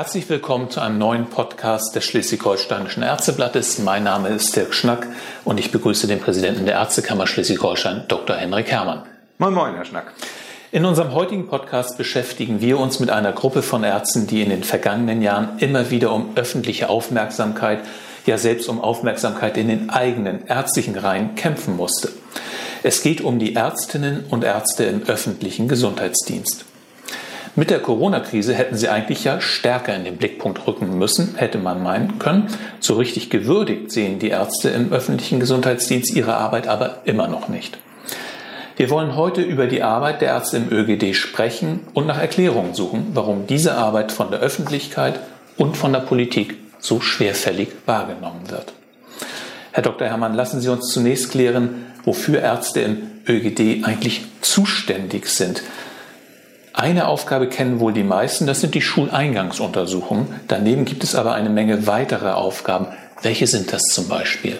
Herzlich willkommen zu einem neuen Podcast des Schleswig-Holsteinischen Ärzteblattes. Mein Name ist Dirk Schnack und ich begrüße den Präsidenten der Ärztekammer Schleswig-Holstein, Dr. Henrik Herrmann. Moin, moin, Herr Schnack. In unserem heutigen Podcast beschäftigen wir uns mit einer Gruppe von Ärzten, die in den vergangenen Jahren immer wieder um öffentliche Aufmerksamkeit, ja selbst um Aufmerksamkeit in den eigenen ärztlichen Reihen kämpfen musste. Es geht um die Ärztinnen und Ärzte im öffentlichen Gesundheitsdienst. Mit der Corona-Krise hätten sie eigentlich ja stärker in den Blickpunkt rücken müssen, hätte man meinen können. So richtig gewürdigt sehen die Ärzte im öffentlichen Gesundheitsdienst ihre Arbeit aber immer noch nicht. Wir wollen heute über die Arbeit der Ärzte im ÖGD sprechen und nach Erklärungen suchen, warum diese Arbeit von der Öffentlichkeit und von der Politik so schwerfällig wahrgenommen wird. Herr Dr. Herrmann, lassen Sie uns zunächst klären, wofür Ärzte im ÖGD eigentlich zuständig sind. Eine Aufgabe kennen wohl die meisten, das sind die Schuleingangsuntersuchungen. Daneben gibt es aber eine Menge weiterer Aufgaben. Welche sind das zum Beispiel?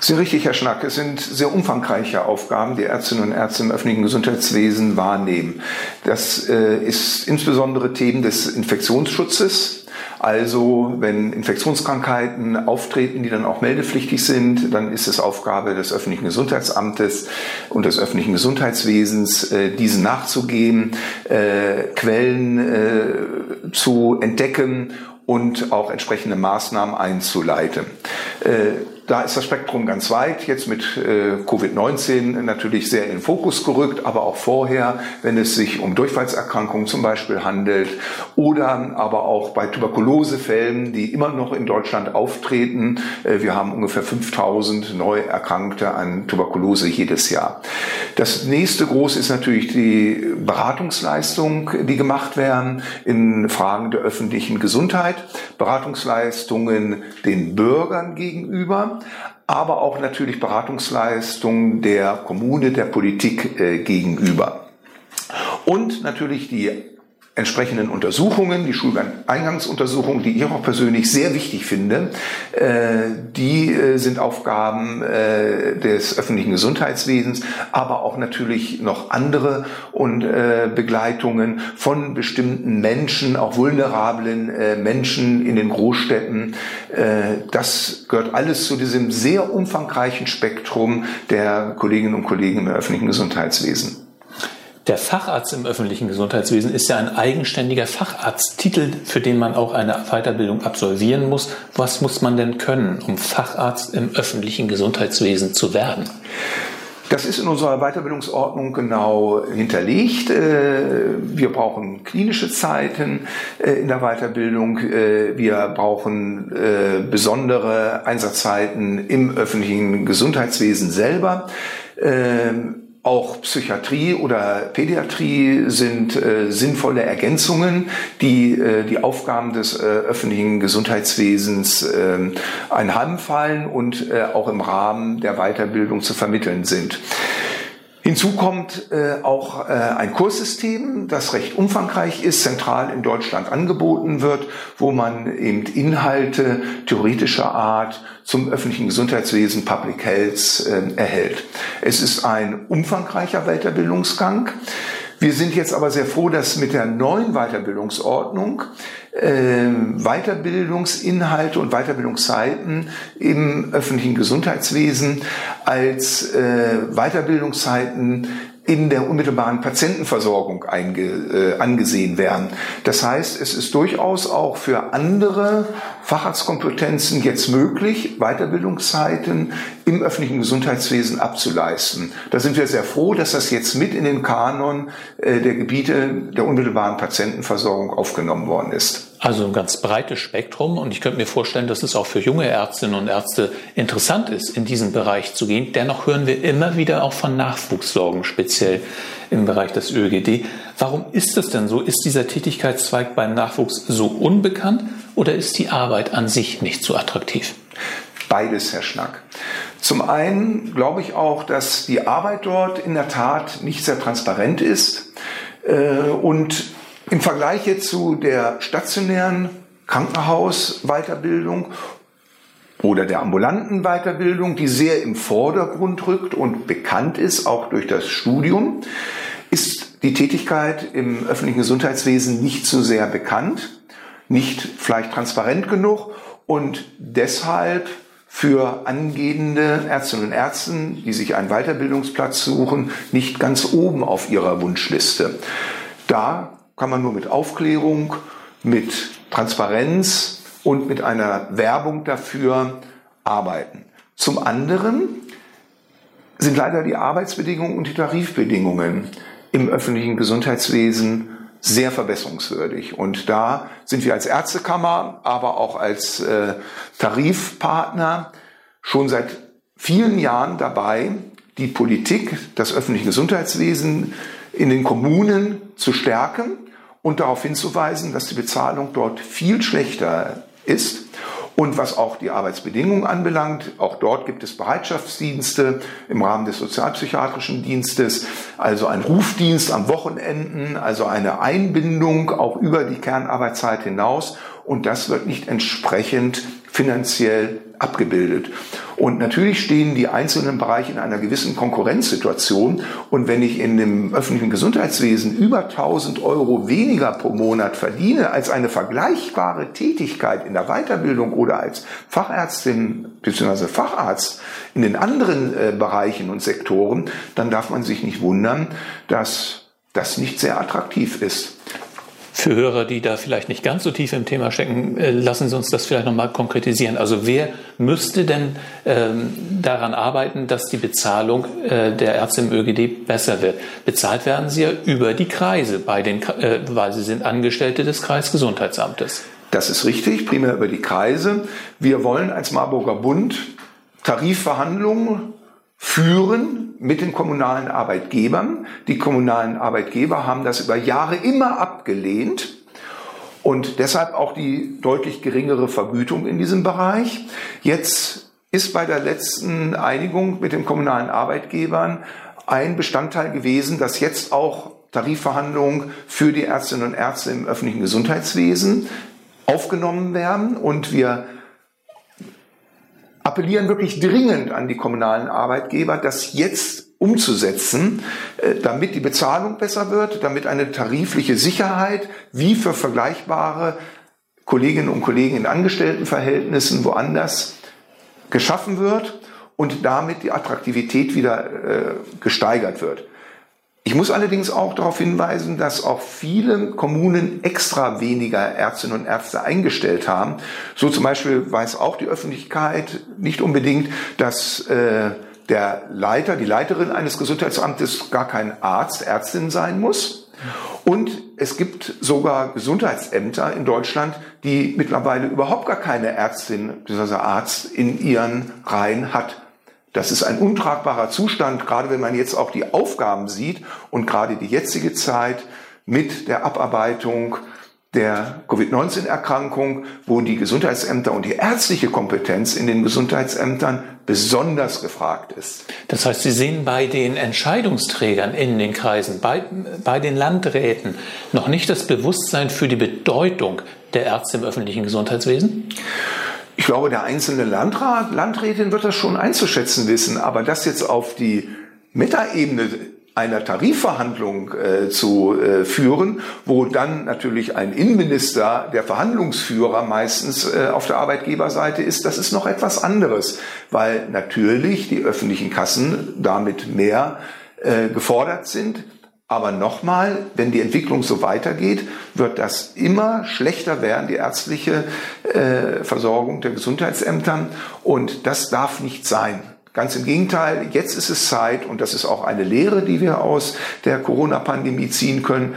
Sind richtig, Herr Schnack. Es sind sehr umfangreiche Aufgaben, die Ärztinnen und Ärzte im öffentlichen Gesundheitswesen wahrnehmen. Das äh, ist insbesondere Themen des Infektionsschutzes, also wenn Infektionskrankheiten auftreten, die dann auch meldepflichtig sind, dann ist es Aufgabe des öffentlichen Gesundheitsamtes und des öffentlichen Gesundheitswesens, äh, diesen nachzugehen, äh, Quellen äh, zu entdecken und auch entsprechende Maßnahmen einzuleiten. Da ist das Spektrum ganz weit, jetzt mit äh, Covid-19 natürlich sehr in den Fokus gerückt, aber auch vorher, wenn es sich um Durchfallserkrankungen zum Beispiel handelt oder aber auch bei Tuberkulosefällen, die immer noch in Deutschland auftreten. Äh, wir haben ungefähr 5000 Neuerkrankte an Tuberkulose jedes Jahr. Das nächste große ist natürlich die Beratungsleistung, die gemacht werden in Fragen der öffentlichen Gesundheit. Beratungsleistungen den Bürgern gegenüber aber auch natürlich Beratungsleistungen der Kommune, der Politik äh, gegenüber. Und natürlich die entsprechenden Untersuchungen, die Schuleingangsuntersuchungen, die ich auch persönlich sehr wichtig finde, äh, die äh, sind Aufgaben äh, des öffentlichen Gesundheitswesens, aber auch natürlich noch andere und Begleitungen von bestimmten Menschen, auch vulnerablen Menschen in den Großstädten. Das gehört alles zu diesem sehr umfangreichen Spektrum der Kolleginnen und Kollegen im öffentlichen Gesundheitswesen. Der Facharzt im öffentlichen Gesundheitswesen ist ja ein eigenständiger Facharzttitel, für den man auch eine Weiterbildung absolvieren muss. Was muss man denn können, um Facharzt im öffentlichen Gesundheitswesen zu werden? Das ist in unserer Weiterbildungsordnung genau hinterlegt. Äh, wir brauchen klinische Zeiten äh, in der Weiterbildung. Äh, wir brauchen besondere Einsatzzeiten im öffentlichen Gesundheitswesen selber. Ähm, auch Psychiatrie oder Pädiatrie sind äh, sinnvolle Ergänzungen, die äh, die Aufgaben des äh, öffentlichen Gesundheitswesens ähm, einheimfallen und äh, auch im Rahmen der Weiterbildung zu vermitteln sind. Hinzu kommt äh, auch äh, ein Kurssystem, das recht umfangreich ist, zentral in Deutschland angeboten wird, wo man eben Inhalte theoretischer Art zum öffentlichen Gesundheitswesen, Public Health äh, erhält. Es ist ein umfangreicher Weiterbildungsgang. Wir sind jetzt aber sehr froh, dass mit der neuen Weiterbildungsordnung äh, Weiterbildungsinhalte und Weiterbildungszeiten im öffentlichen Gesundheitswesen als äh, Weiterbildungszeiten in der unmittelbaren Patientenversorgung einge, äh, angesehen werden. Das heißt, es ist durchaus auch für andere Facharztkompetenzen jetzt möglich, Weiterbildungszeiten im öffentlichen Gesundheitswesen abzuleisten. Da sind wir sehr froh, dass das jetzt mit in den Kanon äh, der Gebiete der unmittelbaren Patientenversorgung aufgenommen worden ist. Also ein ganz breites Spektrum und ich könnte mir vorstellen, dass es auch für junge Ärztinnen und Ärzte interessant ist, in diesen Bereich zu gehen. Dennoch hören wir immer wieder auch von Nachwuchssorgen, speziell im Bereich des ÖGD. Warum ist das denn so? Ist dieser Tätigkeitszweig beim Nachwuchs so unbekannt oder ist die Arbeit an sich nicht so attraktiv? Beides, Herr Schnack. Zum einen glaube ich auch, dass die Arbeit dort in der Tat nicht sehr transparent ist äh, und im Vergleich jetzt zu der stationären Krankenhausweiterbildung oder der ambulanten Weiterbildung, die sehr im Vordergrund rückt und bekannt ist, auch durch das Studium, ist die Tätigkeit im öffentlichen Gesundheitswesen nicht so sehr bekannt. nicht vielleicht transparent genug und deshalb für angehende Ärztinnen und Ärzte, die sich einen Weiterbildungsplatz suchen, nicht ganz oben auf ihrer Wunschliste. Da kann man nur mit Aufklärung, mit Transparenz und mit einer Werbung dafür arbeiten. Zum anderen sind leider die Arbeitsbedingungen und die Tarifbedingungen im öffentlichen Gesundheitswesen sehr verbesserungswürdig. Und da sind wir als Ärztekammer, aber auch als äh, Tarifpartner schon seit vielen Jahren dabei, die Politik, das öffentliche Gesundheitswesen in den Kommunen zu stärken und darauf hinzuweisen, dass die Bezahlung dort viel schlechter ist und was auch die Arbeitsbedingungen anbelangt, auch dort gibt es Bereitschaftsdienste im Rahmen des sozialpsychiatrischen Dienstes, also ein Rufdienst am Wochenenden, also eine Einbindung auch über die Kernarbeitszeit hinaus. Und das wird nicht entsprechend finanziell abgebildet. Und natürlich stehen die einzelnen Bereiche in einer gewissen Konkurrenzsituation. Und wenn ich in dem öffentlichen Gesundheitswesen über 1000 Euro weniger pro Monat verdiene als eine vergleichbare Tätigkeit in der Weiterbildung oder als Fachärztin bzw. Facharzt in den anderen äh, Bereichen und Sektoren, dann darf man sich nicht wundern, dass das nicht sehr attraktiv ist. Für Hörer, die da vielleicht nicht ganz so tief im Thema stecken, äh, lassen Sie uns das vielleicht nochmal konkretisieren. Also wer müsste denn ähm, daran arbeiten, dass die Bezahlung äh, der Ärzte im ÖGD besser wird? Bezahlt werden sie ja über die Kreise, bei den, äh, weil sie sind Angestellte des Kreisgesundheitsamtes. Das ist richtig, primär über die Kreise. Wir wollen als Marburger Bund Tarifverhandlungen führen mit den kommunalen Arbeitgebern. Die kommunalen Arbeitgeber haben das über Jahre immer abgelehnt und deshalb auch die deutlich geringere Vergütung in diesem Bereich. Jetzt ist bei der letzten Einigung mit den kommunalen Arbeitgebern ein Bestandteil gewesen, dass jetzt auch Tarifverhandlungen für die Ärztinnen und Ärzte im öffentlichen Gesundheitswesen aufgenommen werden und wir appellieren wirklich dringend an die kommunalen Arbeitgeber, das jetzt umzusetzen, äh, damit die Bezahlung besser wird, damit eine tarifliche Sicherheit wie für vergleichbare Kolleginnen und Kollegen in Angestelltenverhältnissen woanders geschaffen wird und damit die Attraktivität wieder äh, gesteigert wird. Ich muss allerdings auch darauf hinweisen, dass auch viele Kommunen extra weniger Ärztinnen und Ärzte eingestellt haben. So zum Beispiel weiß auch die Öffentlichkeit nicht unbedingt, dass äh, der Leiter, die Leiterin eines Gesundheitsamtes gar kein Arzt, Ärztin sein muss. Und es gibt sogar Gesundheitsämter in Deutschland, die mittlerweile überhaupt gar keine Ärztin bzw. Arzt in ihren Reihen hat. Das ist ein untragbarer Zustand, gerade wenn man jetzt auch die Aufgaben sieht und gerade die jetzige Zeit mit der Abarbeitung der Covid-19-Erkrankung, wo die Gesundheitsämter und die ärztliche Kompetenz in den Gesundheitsämtern besonders gefragt ist. Das heißt, Sie sehen bei den Entscheidungsträgern in den Kreisen, bei, bei den Landräten noch nicht das Bewusstsein für die Bedeutung der Ärzte im öffentlichen Gesundheitswesen? Ich glaube, der einzelne Landrat, Landrätin wird das schon einzuschätzen wissen, aber das jetzt auf die Metaebene einer Tarifverhandlung äh, zu äh, führen, wo dann natürlich ein Innenminister der Verhandlungsführer meistens äh, auf der Arbeitgeberseite ist, das ist noch etwas anderes, weil natürlich die öffentlichen Kassen damit mehr äh, gefordert sind aber nochmal, wenn die Entwicklung so weitergeht, wird das immer schlechter werden, die ärztliche äh, Versorgung der Gesundheitsämtern. Und das darf nicht sein. Ganz im Gegenteil, jetzt ist es Zeit, und das ist auch eine Lehre, die wir aus der Corona-Pandemie ziehen können,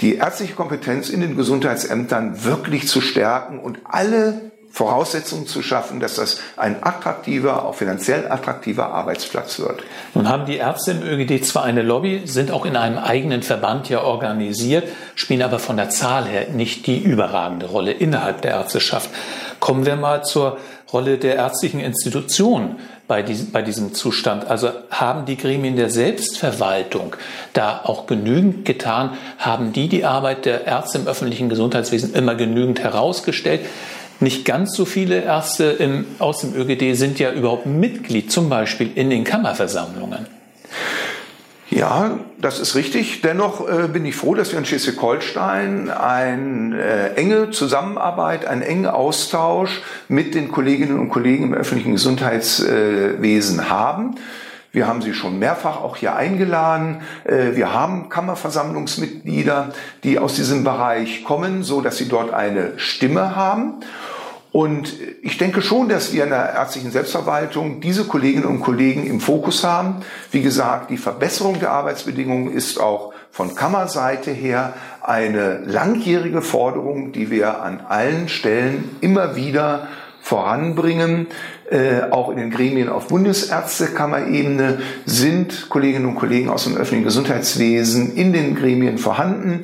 die ärztliche Kompetenz in den Gesundheitsämtern wirklich zu stärken und alle Voraussetzungen zu schaffen, dass das ein attraktiver, auch finanziell attraktiver Arbeitsplatz wird. Nun haben die Ärzte im ÖGD zwar eine Lobby, sind auch in einem eigenen Verband ja organisiert, spielen aber von der Zahl her nicht die überragende Rolle innerhalb der Ärzteschaft. Kommen wir mal zur Rolle der ärztlichen Institutionen bei diesem, bei diesem Zustand. Also haben die Gremien der Selbstverwaltung da auch genügend getan? Haben die die Arbeit der Ärzte im öffentlichen Gesundheitswesen immer genügend herausgestellt? Nicht ganz so viele Ärzte im, aus dem ÖGD sind ja überhaupt Mitglied, zum Beispiel in den Kammerversammlungen. Ja, das ist richtig. Dennoch äh, bin ich froh, dass wir in Schleswig-Holstein eine äh, enge Zusammenarbeit, einen engen Austausch mit den Kolleginnen und Kollegen im öffentlichen Gesundheitswesen haben. Wir haben sie schon mehrfach auch hier eingeladen. Äh, wir haben Kammerversammlungsmitglieder, die aus diesem Bereich kommen, so dass sie dort eine Stimme haben. Und ich denke schon, dass wir in der ärztlichen Selbstverwaltung diese Kolleginnen und Kollegen im Fokus haben. Wie gesagt, die Verbesserung der Arbeitsbedingungen ist auch von Kammerseite her eine langjährige Forderung, die wir an allen Stellen immer wieder voranbringen. Äh, auch in den Gremien auf Bundesärztekammerebene sind Kolleginnen und Kollegen aus dem öffentlichen Gesundheitswesen in den Gremien vorhanden.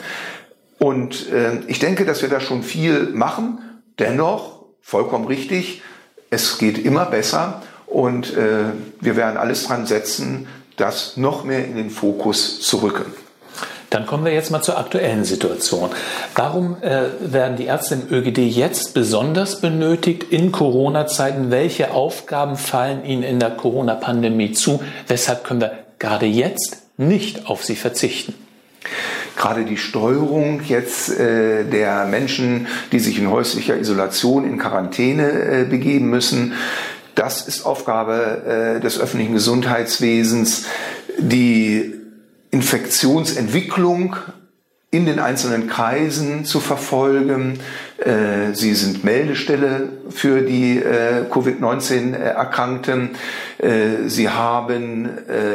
Und äh, ich denke, dass wir da schon viel machen. Dennoch vollkommen richtig. Es geht immer besser und äh, wir werden alles dran setzen, das noch mehr in den Fokus zu rücken. Dann kommen wir jetzt mal zur aktuellen Situation. Warum äh, werden die Ärzte im ÖGD jetzt besonders benötigt in Corona-Zeiten? Welche Aufgaben fallen ihnen in der Corona-Pandemie zu? Weshalb können wir gerade jetzt nicht auf sie verzichten? gerade die Steuerung jetzt äh, der Menschen, die sich in häuslicher Isolation, in Quarantäne äh, begeben müssen, das ist Aufgabe äh, des öffentlichen Gesundheitswesens. Die Infektionsentwicklung in den einzelnen Kreisen zu verfolgen. Äh, sie sind Meldestelle für die äh, Covid-19-Erkrankten. Äh, sie haben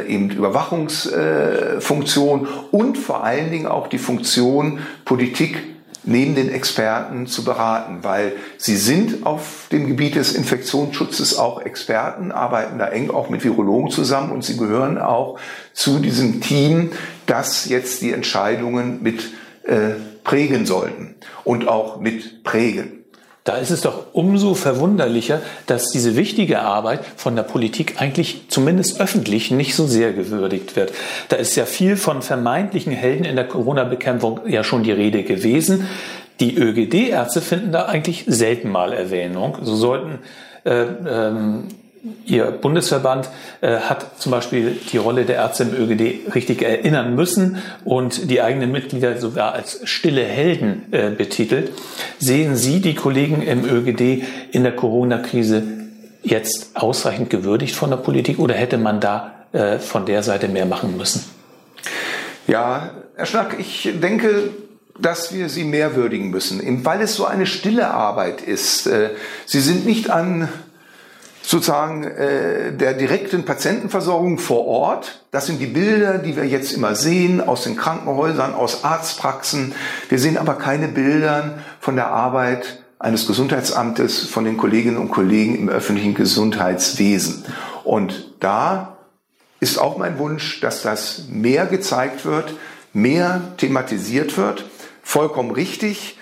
eben Überwachungsfunktion und vor allen Dingen auch die Funktion, Politik neben den Experten zu beraten, weil sie sind auf dem Gebiet des Infektionsschutzes auch Experten, arbeiten da eng auch mit Virologen zusammen und sie gehören auch zu diesem Team, das jetzt die Entscheidungen mit äh, prägen sollten und auch mit prägen. Da ist es doch umso verwunderlicher, dass diese wichtige Arbeit von der Politik eigentlich zumindest öffentlich nicht so sehr gewürdigt wird. Da ist ja viel von vermeintlichen Helden in der Corona-Bekämpfung ja schon die Rede gewesen. Die ÖGD-Ärzte finden da eigentlich selten mal Erwähnung. So sollten äh, ähm, Ihr Bundesverband äh, hat zum Beispiel die Rolle der Ärzte im ÖGD richtig erinnern müssen und die eigenen Mitglieder sogar als stille Helden äh, betitelt. Sehen Sie die Kollegen im ÖGD in der Corona-Krise jetzt ausreichend gewürdigt von der Politik oder hätte man da äh, von der Seite mehr machen müssen? Ja, Herr Schnack, ich denke, dass wir sie mehr würdigen müssen, weil es so eine stille Arbeit ist. Äh, sie sind nicht an sozusagen äh, der direkten Patientenversorgung vor Ort. Das sind die Bilder, die wir jetzt immer sehen aus den Krankenhäusern, aus Arztpraxen. Wir sehen aber keine Bilder von der Arbeit eines Gesundheitsamtes, von den Kolleginnen und Kollegen im öffentlichen Gesundheitswesen. Und da ist auch mein Wunsch, dass das mehr gezeigt wird, mehr thematisiert wird. Vollkommen richtig.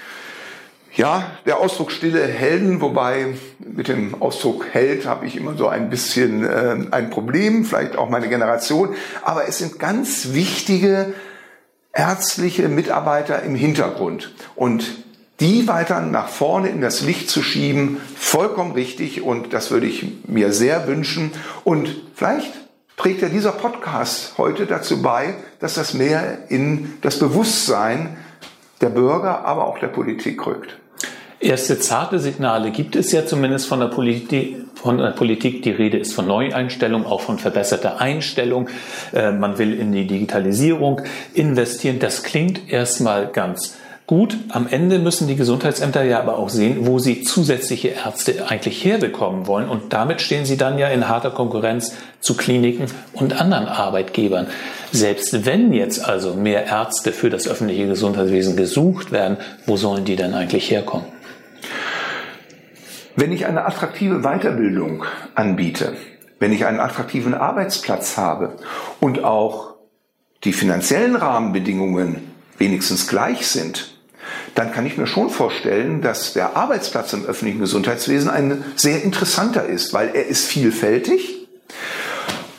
Ja, der Ausdruck stille Helden, wobei mit dem Ausdruck Held habe ich immer so ein bisschen äh, ein Problem, vielleicht auch meine Generation, aber es sind ganz wichtige ärztliche Mitarbeiter im Hintergrund. Und die weiter nach vorne in das Licht zu schieben, vollkommen richtig. Und das würde ich mir sehr wünschen. Und vielleicht trägt ja dieser Podcast heute dazu bei, dass das mehr in das Bewusstsein der Bürger, aber auch der Politik rückt. Erste zarte Signale gibt es ja zumindest von der Politik. Von der Politik. Die Rede ist von Neueinstellung, auch von verbesserter Einstellung. Äh, man will in die Digitalisierung investieren. Das klingt erstmal ganz gut. Am Ende müssen die Gesundheitsämter ja aber auch sehen, wo sie zusätzliche Ärzte eigentlich herbekommen wollen. Und damit stehen sie dann ja in harter Konkurrenz zu Kliniken und anderen Arbeitgebern. Selbst wenn jetzt also mehr Ärzte für das öffentliche Gesundheitswesen gesucht werden, wo sollen die denn eigentlich herkommen? Wenn ich eine attraktive Weiterbildung anbiete, wenn ich einen attraktiven Arbeitsplatz habe und auch die finanziellen Rahmenbedingungen wenigstens gleich sind, dann kann ich mir schon vorstellen, dass der Arbeitsplatz im öffentlichen Gesundheitswesen ein sehr interessanter ist, weil er ist vielfältig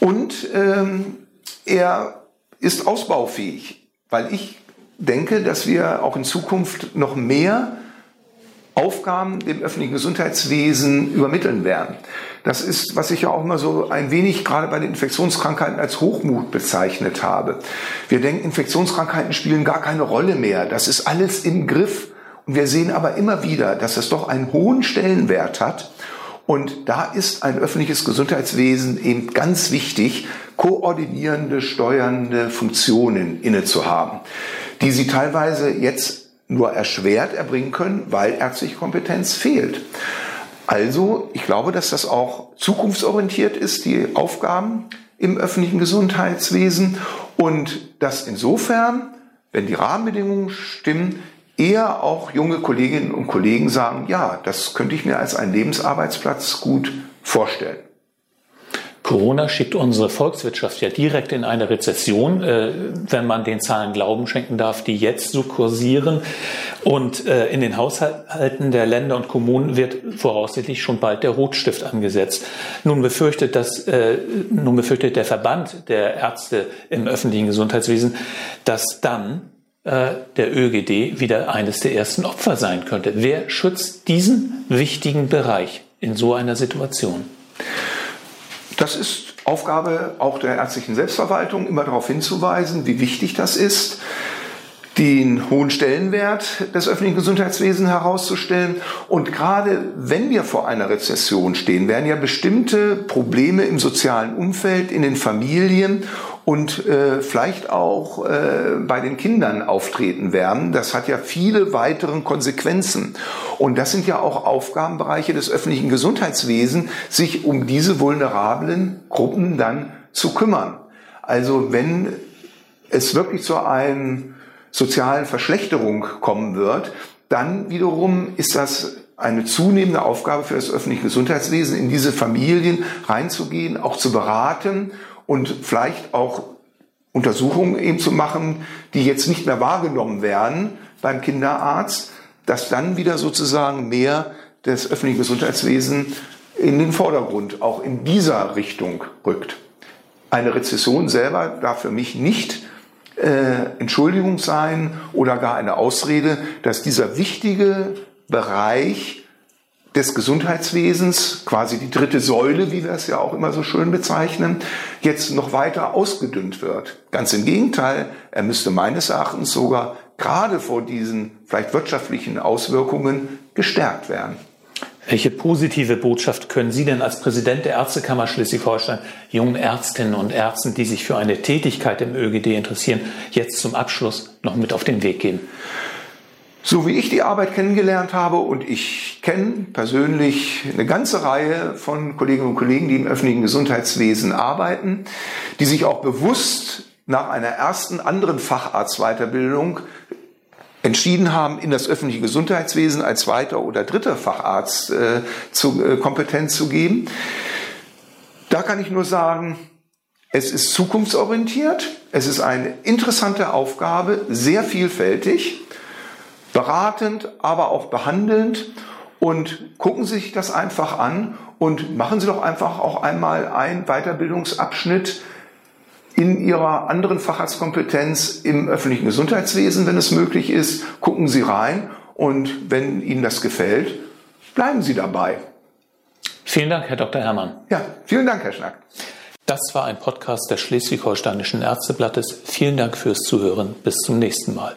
und ähm, er ist ausbaufähig, weil ich denke, dass wir auch in Zukunft noch mehr Aufgaben dem öffentlichen Gesundheitswesen übermitteln werden. Das ist, was ich ja auch immer so ein wenig gerade bei den Infektionskrankheiten als Hochmut bezeichnet habe. Wir denken, Infektionskrankheiten spielen gar keine Rolle mehr. Das ist alles im Griff. Und wir sehen aber immer wieder, dass es doch einen hohen Stellenwert hat. Und da ist ein öffentliches Gesundheitswesen eben ganz wichtig, koordinierende, steuernde Funktionen inne zu haben, die sie teilweise jetzt nur erschwert erbringen können, weil ärztliche Kompetenz fehlt. Also, ich glaube, dass das auch zukunftsorientiert ist, die Aufgaben im öffentlichen Gesundheitswesen und dass insofern, wenn die Rahmenbedingungen stimmen, eher auch junge Kolleginnen und Kollegen sagen, ja, das könnte ich mir als einen Lebensarbeitsplatz gut vorstellen. Corona schickt unsere Volkswirtschaft ja direkt in eine Rezession, äh, wenn man den Zahlen Glauben schenken darf, die jetzt so kursieren. Und äh, in den Haushalten der Länder und Kommunen wird voraussichtlich schon bald der Rotstift angesetzt. Nun befürchtet, das, äh, nun befürchtet der Verband der Ärzte im öffentlichen Gesundheitswesen, dass dann äh, der ÖGD wieder eines der ersten Opfer sein könnte. Wer schützt diesen wichtigen Bereich in so einer Situation? Das ist Aufgabe auch der ärztlichen Selbstverwaltung, immer darauf hinzuweisen, wie wichtig das ist, den hohen Stellenwert des öffentlichen Gesundheitswesens herauszustellen. Und gerade wenn wir vor einer Rezession stehen, werden ja bestimmte Probleme im sozialen Umfeld, in den Familien und äh, vielleicht auch äh, bei den Kindern auftreten werden. Das hat ja viele weitere Konsequenzen. Und das sind ja auch Aufgabenbereiche des öffentlichen Gesundheitswesens, sich um diese vulnerablen Gruppen dann zu kümmern. Also wenn es wirklich zu einer sozialen Verschlechterung kommen wird, dann wiederum ist das eine zunehmende Aufgabe für das öffentliche Gesundheitswesen, in diese Familien reinzugehen, auch zu beraten und vielleicht auch Untersuchungen eben zu machen, die jetzt nicht mehr wahrgenommen werden beim Kinderarzt, dass dann wieder sozusagen mehr des öffentlichen Gesundheitswesens in den Vordergrund auch in dieser Richtung rückt. Eine Rezession selber darf für mich nicht äh, Entschuldigung sein oder gar eine Ausrede, dass dieser wichtige Bereich des Gesundheitswesens, quasi die dritte Säule, wie wir es ja auch immer so schön bezeichnen, jetzt noch weiter ausgedünnt wird. Ganz im Gegenteil, er müsste meines Erachtens sogar gerade vor diesen vielleicht wirtschaftlichen Auswirkungen gestärkt werden. Welche positive Botschaft können Sie denn als Präsident der Ärztekammer Schleswig-Holstein jungen Ärztinnen und Ärzten, die sich für eine Tätigkeit im ÖGD interessieren, jetzt zum Abschluss noch mit auf den Weg geben? So wie ich die Arbeit kennengelernt habe und ich kenne persönlich eine ganze Reihe von Kolleginnen und Kollegen, die im öffentlichen Gesundheitswesen arbeiten, die sich auch bewusst nach einer ersten anderen Facharztweiterbildung entschieden haben, in das öffentliche Gesundheitswesen als zweiter oder dritter Facharzt äh, zu, äh, Kompetenz zu geben. Da kann ich nur sagen, es ist zukunftsorientiert, es ist eine interessante Aufgabe, sehr vielfältig beratend, aber auch behandelnd und gucken Sie sich das einfach an und machen Sie doch einfach auch einmal einen Weiterbildungsabschnitt in Ihrer anderen Facharztkompetenz im öffentlichen Gesundheitswesen, wenn es möglich ist. Gucken Sie rein und wenn Ihnen das gefällt, bleiben Sie dabei. Vielen Dank, Herr Dr. Herrmann. Ja, vielen Dank, Herr Schnack. Das war ein Podcast des Schleswig-Holsteinischen Ärzteblattes. Vielen Dank fürs Zuhören. Bis zum nächsten Mal.